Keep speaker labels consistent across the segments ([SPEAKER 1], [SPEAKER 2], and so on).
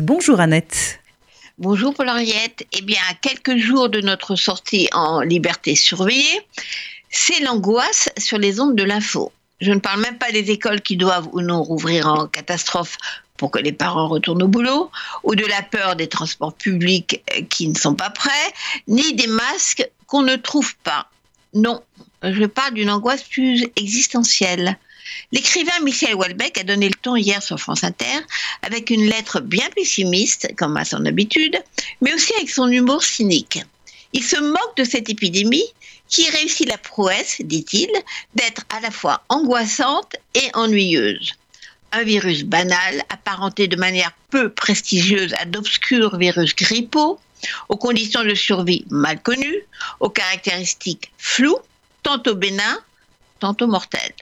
[SPEAKER 1] Bonjour Annette.
[SPEAKER 2] Bonjour Paul-Henriette. Eh bien, à quelques jours de notre sortie en liberté surveillée, c'est l'angoisse sur les ondes de l'info. Je ne parle même pas des écoles qui doivent ou non rouvrir en catastrophe pour que les parents retournent au boulot, ou de la peur des transports publics euh, qui ne sont pas prêts, ni des masques qu'on ne trouve pas. Non, je parle d'une angoisse plus existentielle. L'écrivain Michel Houellebecq a donné le ton hier sur France Inter avec une lettre bien pessimiste, comme à son habitude, mais aussi avec son humour cynique. Il se moque de cette épidémie qui réussit la prouesse, dit-il, d'être à la fois angoissante et ennuyeuse. Un virus banal, apparenté de manière peu prestigieuse à d'obscurs virus grippaux, aux conditions de survie mal connues, aux caractéristiques floues, tantôt bénins, tantôt mortels.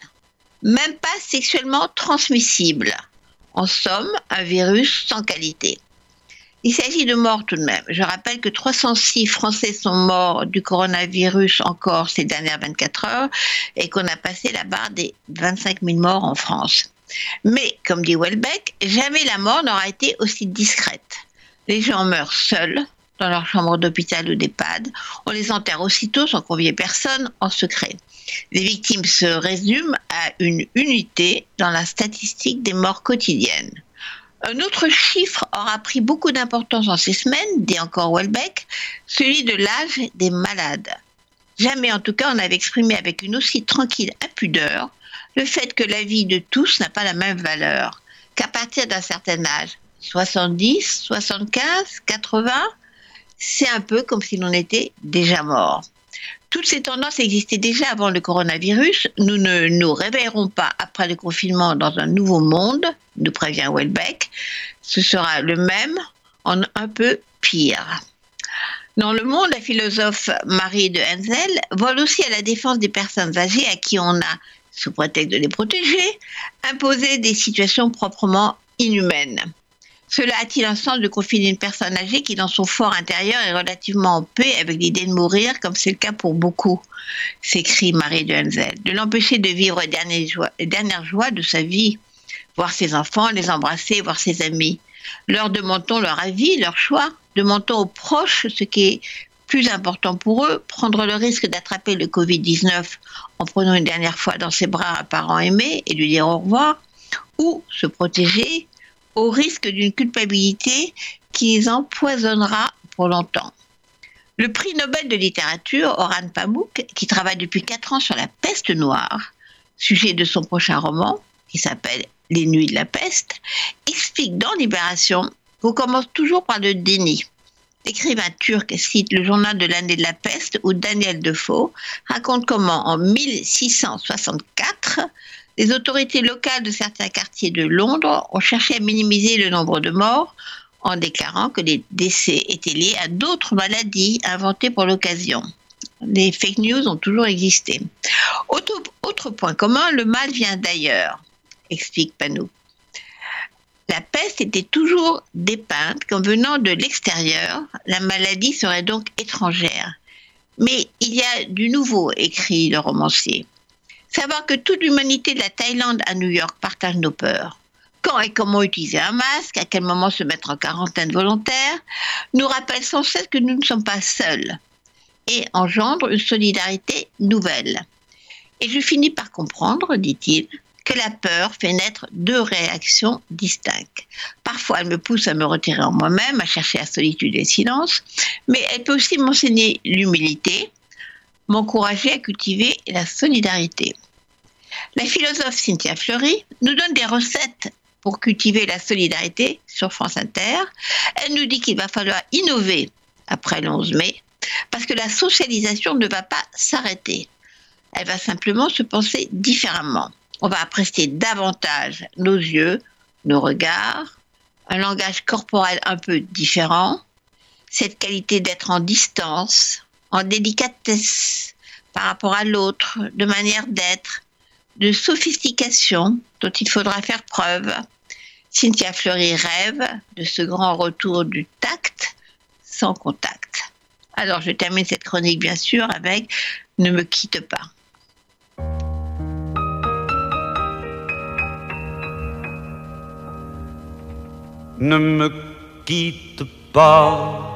[SPEAKER 2] Même pas sexuellement transmissible. En somme, un virus sans qualité. Il s'agit de morts tout de même. Je rappelle que 306 Français sont morts du coronavirus encore ces dernières 24 heures et qu'on a passé la barre des 25 000 morts en France. Mais, comme dit Welbeck, jamais la mort n'aura été aussi discrète. Les gens meurent seuls, dans leur chambre d'hôpital ou d'EHPAD. On les enterre aussitôt sans convier personne en secret. Les victimes se résument à une unité dans la statistique des morts quotidiennes. Un autre chiffre aura pris beaucoup d'importance en ces semaines, dit encore Welbeck, celui de l'âge des malades. Jamais en tout cas on n'avait exprimé avec une aussi tranquille impudeur le fait que la vie de tous n'a pas la même valeur, qu'à partir d'un certain âge, 70, 75, 80, c'est un peu comme si l'on était déjà mort. Toutes ces tendances existaient déjà avant le coronavirus. Nous ne nous réveillerons pas après le confinement dans un nouveau monde, nous prévient Welbeck. Ce sera le même en un peu pire. Dans le monde, la philosophe Marie de Henzel vole aussi à la défense des personnes âgées à qui on a, sous prétexte de les protéger, imposé des situations proprement inhumaines. Cela a-t-il un sens de confiner une personne âgée qui, dans son fort intérieur, est relativement en paix avec l'idée de mourir, comme c'est le cas pour beaucoup s'écrie Marie de. De l'empêcher de vivre les dernières joies de sa vie, voir ses enfants, les embrasser, voir ses amis. Leur demandons leur avis, leur choix. Demandons aux proches ce qui est plus important pour eux, prendre le risque d'attraper le Covid-19 en prenant une dernière fois dans ses bras un parent aimé et lui dire au revoir, ou se protéger au risque d'une culpabilité qui les empoisonnera pour longtemps. Le prix Nobel de littérature, Oran Pamuk, qui travaille depuis quatre ans sur la peste noire, sujet de son prochain roman, qui s'appelle Les Nuits de la peste, explique dans Libération qu'on commence toujours par le déni. L'écrivain turc cite le journal de l'année de la peste où Daniel Defoe raconte comment en 1664, les autorités locales de certains quartiers de Londres ont cherché à minimiser le nombre de morts en déclarant que les décès étaient liés à d'autres maladies inventées pour l'occasion. Les fake news ont toujours existé. Autre, point commun, le mal vient d'ailleurs, explique Panou. La peste était toujours dépeinte comme venant de l'extérieur, la maladie serait donc étrangère. Mais il y a du nouveau, écrit le romancier. Savoir que toute l'humanité de la Thaïlande à New York partage nos peurs. Quand et comment utiliser un masque, à quel moment se mettre en quarantaine volontaire, nous rappelle sans cesse que nous ne sommes pas seuls et engendre une solidarité nouvelle. Et je finis par comprendre, dit-il, que la peur fait naître deux réactions distinctes. Parfois, elle me pousse à me retirer en moi-même, à chercher la solitude et le silence, mais elle peut aussi m'enseigner l'humilité, m'encourager à cultiver la solidarité. La philosophe Cynthia Fleury nous donne des recettes pour cultiver la solidarité sur France Inter. Elle nous dit qu'il va falloir innover après le 11 mai parce que la socialisation ne va pas s'arrêter. Elle va simplement se penser différemment. On va apprécier davantage nos yeux, nos regards, un langage corporel un peu différent, cette qualité d'être en distance, en délicatesse par rapport à l'autre, de manière d'être, de sophistication dont il faudra faire preuve. Cynthia Fleury rêve de ce grand retour du tact sans contact. Alors je termine cette chronique bien sûr avec Ne me quitte pas.
[SPEAKER 3] Ne me
[SPEAKER 1] quitte pas.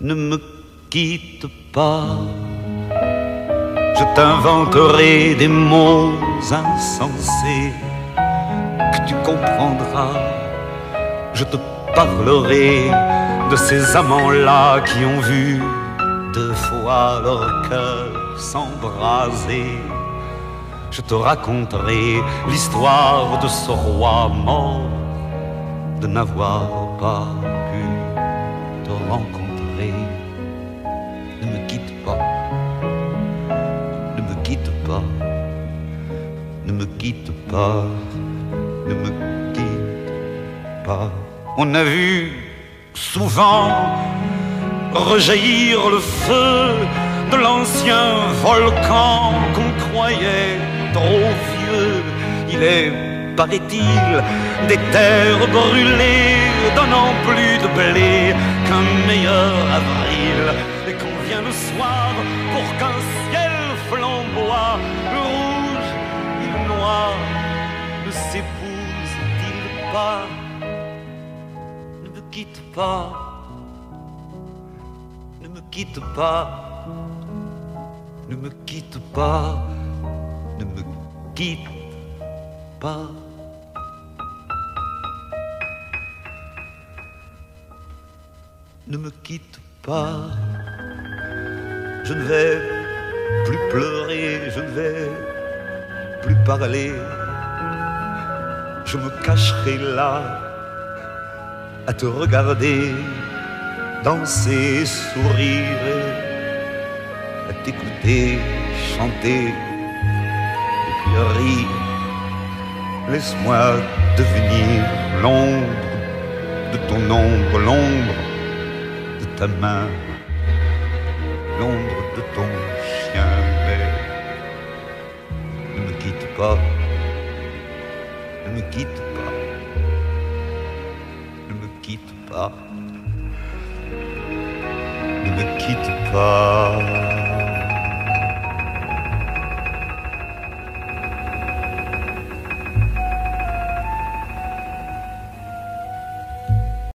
[SPEAKER 1] Ne me quitte pas. Je t'inventerai des mots insensés que tu comprendras. Je te parlerai de ces amants-là qui ont vu deux fois leur cœur s'embraser. Je te raconterai l'histoire de ce roi mort de n'avoir pas pu te rencontrer. Ne me quitte pas, ne me quitte pas, ne me quitte pas, ne me quitte pas. On a vu souvent rejaillir le feu de l'ancien volcan qu'on croyait trop vieux. Il est, paraît-il, des terres brûlées, donnant plus de blé qu'un meilleur avril. Et qu'on vient le soir pour qu'un ciel flamboie, le rouge et le noir ne s'épousent-ils pas pas, ne me quitte pas ne me quitte pas, ne me quitte pas. Ne me quitte pas, je ne vais plus pleurer, je ne vais plus parler, je me cacherai là à te regarder danser, sourire à t'écouter chanter et puis rire. Laisse-moi devenir l'ombre de ton ombre, l'ombre ta main, l'ombre de ton chien. Mais ne me quitte pas, ne me quitte pas, ne me quitte pas, ne me quitte pas.